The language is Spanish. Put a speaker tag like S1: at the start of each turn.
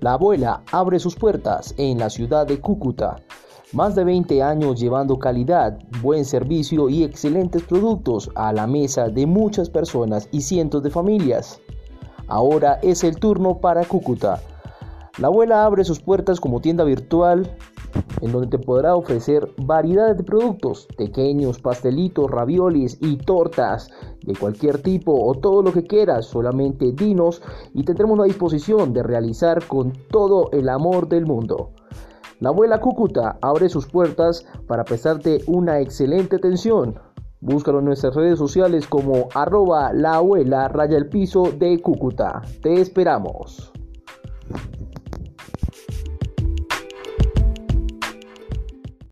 S1: La abuela abre sus puertas en la ciudad de Cúcuta. Más de 20 años llevando calidad, buen servicio y excelentes productos a la mesa de muchas personas y cientos de familias. Ahora es el turno para Cúcuta. La abuela abre sus puertas como tienda virtual en donde te podrá ofrecer variedades de productos, pequeños, pastelitos, raviolis y tortas de cualquier tipo o todo lo que quieras, solamente dinos y tendremos la disposición de realizar con todo el amor del mundo. La abuela Cúcuta abre sus puertas para prestarte una excelente atención. Búscalo en nuestras redes sociales como arroba la abuela raya el piso de Cúcuta. Te esperamos.